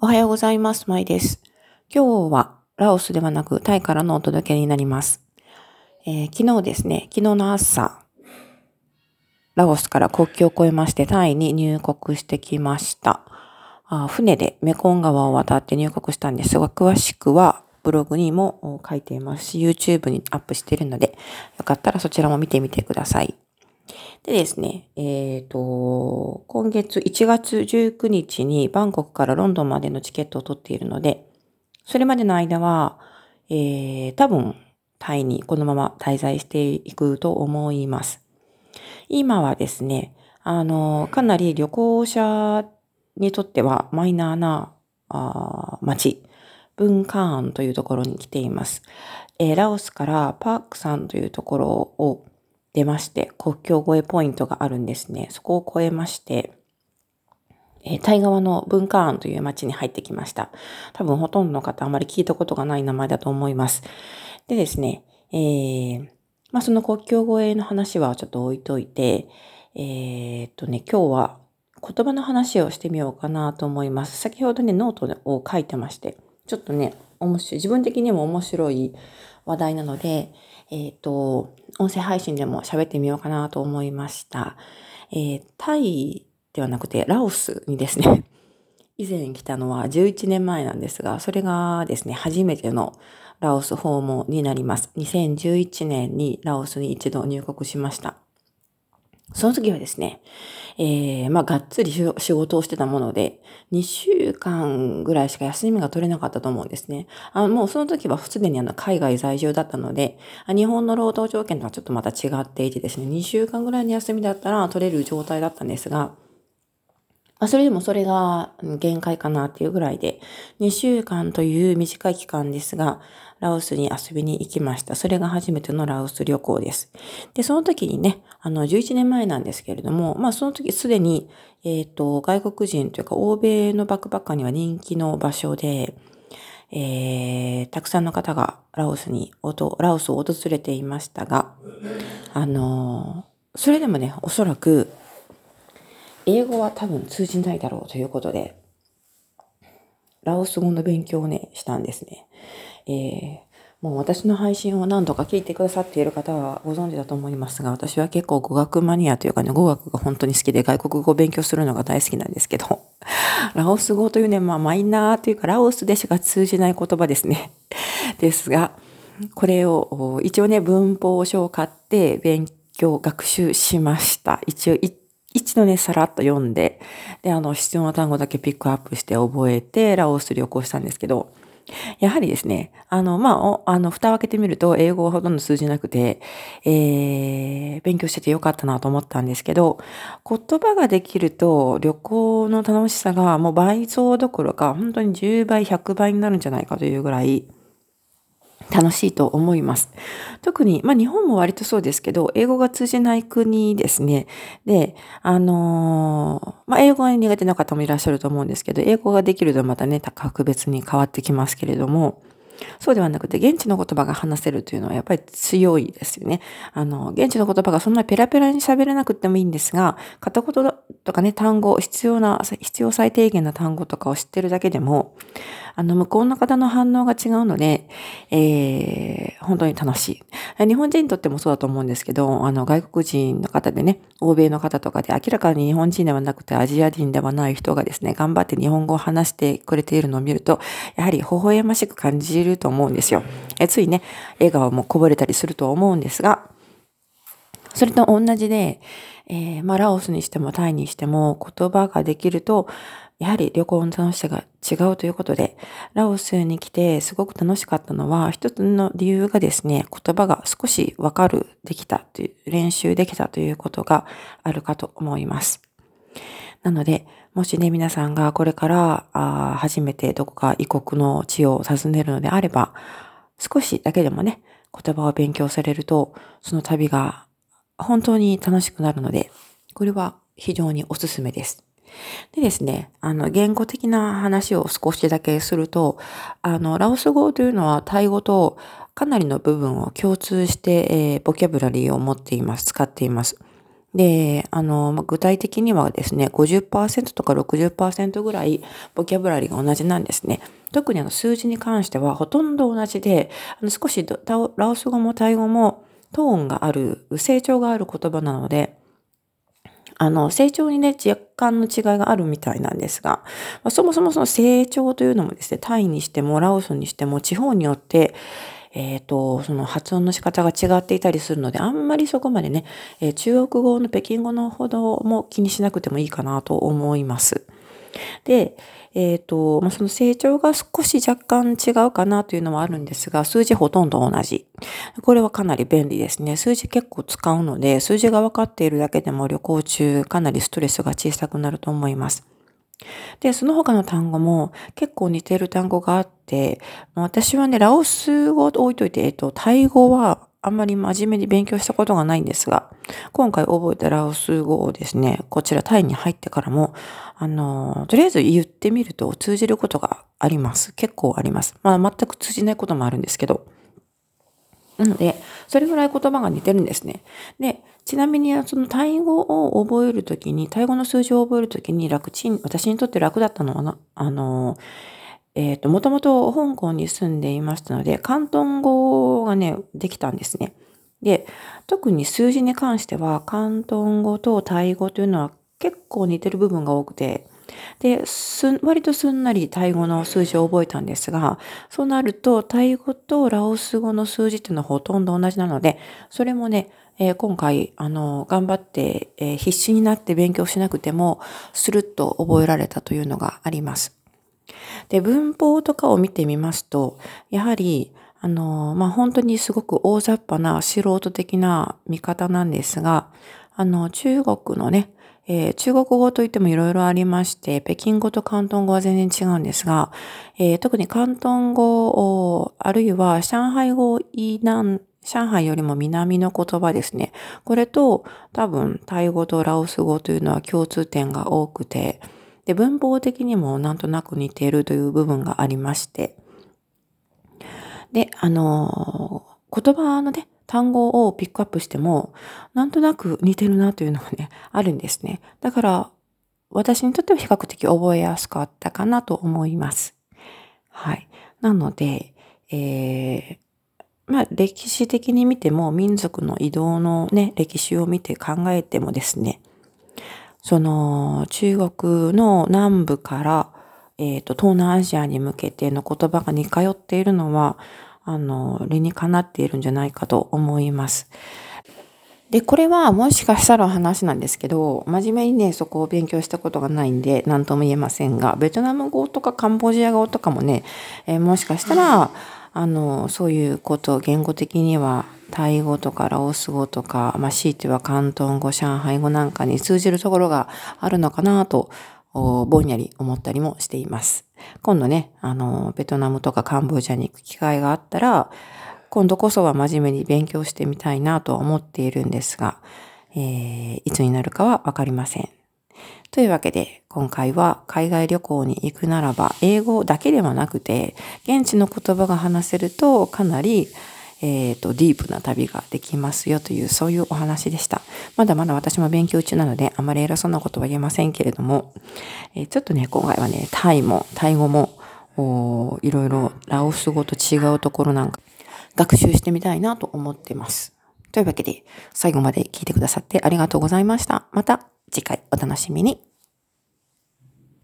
おはようございます。まいです。今日はラオスではなくタイからのお届けになります。えー昨日ですね、昨日の朝、ラオスから国境を越えましてタイに入国してきました。あ船でメコン川を渡って入国したんですが、詳しくはブログにも書いていますし、YouTube にアップしているので、よかったらそちらも見てみてください。でですね、えっ、と、今月1月19日にバンコクからロンドンまでのチケットを取っているので、それまでの間は、えー、多分タイにこのまま滞在していくと思います。今はですね、あの、かなり旅行者にとってはマイナーなあー街、ブンカーンというところに来ています。えーラオスからパークさんというところを出まして、国境越えポイントがあるんですね。そこを越えまして、えータイ側のブンカーンという町に入ってきました。多分ほとんどの方あまり聞いたことがない名前だと思います。でですね、えーまあその国境越えの話はちょっと置いといて、えーっとね、今日は言葉の話をしてみようかなと思います。先ほどね、ノートを書いてまして、ちょっとね、面白い、自分的にも面白い話題なので、えーと、音声配信でも喋ってみようかなと思いました。えータイではなくてラオスにですね、以前来たのは11年前なんですが、それがですね、初めてのラオス訪問になります。2011年にラオスに一度入国しました。その時はですね、えー、まあ、がっつり仕事をしてたもので、2週間ぐらいしか休みが取れなかったと思うんですね。あもうその時はすでにあの海外在住だったので、日本の労働条件とはちょっとまた違っていてですね、2週間ぐらいの休みだったら取れる状態だったんですが、まあ、それでもそれが限界かなっていうぐらいで、2週間という短い期間ですが、ラオスに遊びに行きました。それが初めてのラオス旅行です。で、その時にね、あの、11年前なんですけれども、まあ、その時すでに、えっ、と、外国人というか、欧米のバックパッカーには人気の場所で、えー、たくさんの方がラオスに、ラオスを訪れていましたが、あのそれでもね、おそらく、英語は多分通じないだろうということで、ラオス語の勉強をね、したんですね。えーもう私の配信を何度か聞いてくださっている方はご存知だと思いますが、私は結構語学マニアというかね、語学が本当に好きで外国語を勉強するのが大好きなんですけど、ラオス語というね、まあマイナーというかラオスでしか通じない言葉ですね。ですが、これを一応ね、文法書を買って勉強、学習しました。一応一度ね、さらっと読んで、で、あの、必要な単語だけピックアップして覚えて、ラオス旅行したんですけど、やはりですね、あの、まあ、あの、蓋を開けてみると、英語はほとんど通じなくて、えー、勉強しててよかったなと思ったんですけど、言葉ができると、旅行の楽しさがもう倍増どころか、本当に10倍、100倍になるんじゃないかというぐらい、楽しいと思います。特に、まあ日本も割とそうですけど、英語が通じない国ですね。で、あのーまあ英語が苦手な方もいらっしゃると思うんですけど、英語ができるとまたね、格別に変わってきますけれども、そうではなくて、現地の言葉が話せるというのはやっぱり強いですよね。あの、現地の言葉がそんなペラペラに喋れなくてもいいんですが、片言とかね、単語、必要な、必要最低限な単語とかを知ってるだけでも、あの、向こうの方の反応が違うので、えー、本当に楽しい。日本人にとってもそうだと思うんですけど、あの、外国人の方でね、欧米の方とかで明らかに日本人ではなくてアジア人ではない人がですね、頑張って日本語を話してくれているのを見ると、やはり微笑ましく感じるると思うんですよ。えついね、笑顔もこぼれたりすると思うんですが、それと同じで、えーまあ、ラオスにしてもタイにしても言葉ができると、やはり旅行の楽しさが違うということで、ラオスに来てすごく楽しかったのは、一つの理由がですね、言葉が少しわかる、できたという、練習できたということがあるかと思います。なので、もしね、皆さんがこれからあ初めてどこか異国の地を訪ねるのであれば、少しだけでもね、言葉を勉強されると、その旅が本当に楽しくなるので、これは非常におすすめです。でですね、あの、言語的な話を少しだけすると、あの、ラオス語というのはタイ語とかなりの部分を共通して、えーボキャブラリーを持っています、使っています。で、あの、ま具体的にはですね、50%とか60%ぐらいボキャブラリーが同じなんですね。特にあの数字に関してはほとんど同じで、あの少しラオス語もタイ語もトーンがある、成長がある言葉なので、あの、成長にね、若干の違いがあるみたいなんですが、まあ、そもそもその成長というのもですね、タイにしてもラオスにしても地方によって、えっ、ー、と、その発音の仕方が違っていたりするので、あんまりそこまでね、えー、中国語の北京語のほども気にしなくてもいいかなと思います。で、えっ、ー、と、まあ、その成長が少し若干違うかなというのはあるんですが、数字ほとんど同じ。これはかなり便利ですね。数字結構使うので、数字が分かっているだけでも旅行中かなりストレスが小さくなると思います。で、その他の単語も結構似てる単語があって、私はね、ラオス語を置いといて、えっと、タイ語はあんまり真面目に勉強したことがないんですが、今回覚えたラオス語をですね、こちらタイに入ってからも、あの、とりあえず言ってみると通じることがあります。結構あります。まあ全く通じないこともあるんですけど。なので、それぐらい言葉が似てるんですね。で、ちなみに、そのタイ語を覚えるときに、タイ語の数字を覚えるときに楽ちん、私にとって楽だったのは、あの、えっ、ー、と、もともと香港に住んでいましたので、広東語がね、できたんですね。で、特に数字に関しては、広東語とタイ語というのは結構似てる部分が多くて、で、す割とすんなりタイ語の数字を覚えたんですが、そうなると、タイ語とラオス語の数字っていうのはほとんど同じなので、それもね、えー、今回、あの、頑張って、えー、必死になって勉強しなくても、スルッと覚えられたというのがあります。で、文法とかを見てみますと、やはり、あの、まあ、本当にすごく大雑把な素人的な見方なんですが、あの、中国のね、えー、中国語といってもいろいろありまして、北京語と広東語は全然違うんですが、えー、特に広東語、あるいは上海語以南、上海よりも南の言葉ですね。これと多分タイ語とラオス語というのは共通点が多くて、で、文法的にもなんとなく似ているという部分がありまして、で、あのー、言葉のね、単語をピックアップしても、なんとなく似てるなというのがね、あるんですね。だから、私にとっては比較的覚えやすかったかなと思います。はい。なので、えー、まあ、歴史的に見ても、民族の移動のね、歴史を見て考えてもですね、その、中国の南部から、えっ、ー、と、東南アジアに向けての言葉が似通っているのは、あの、理にかなっているんじゃないかと思います。で、これはもしかしたら話なんですけど、真面目にね、そこを勉強したことがないんで、何とも言えませんが、ベトナム語とかカンボジア語とかもね、えー、もしかしたら、あの、そういうこと言語的には、タイ語とかラオス語とか、まあ、強いては広東語、上海語なんかに通じるところがあるのかなと、ぼんやり思ったりもしています。今度ね、あの、ベトナムとかカンボジアに行く機会があったら、今度こそは真面目に勉強してみたいなと思っているんですが、えー、いつになるかはわかりません。というわけで、今回は海外旅行に行くならば、英語だけではなくて、現地の言葉が話せるとかなりえっ、ー、と、ディープな旅ができますよという、そういうお話でした。まだまだ私も勉強中なので、あまり偉そうなことは言えませんけれども、えー、ちょっとね、今回はね、タイも、タイ語も、いろいろラオス語と違うところなんか、学習してみたいなと思ってます。というわけで、最後まで聞いてくださってありがとうございました。また次回お楽しみに。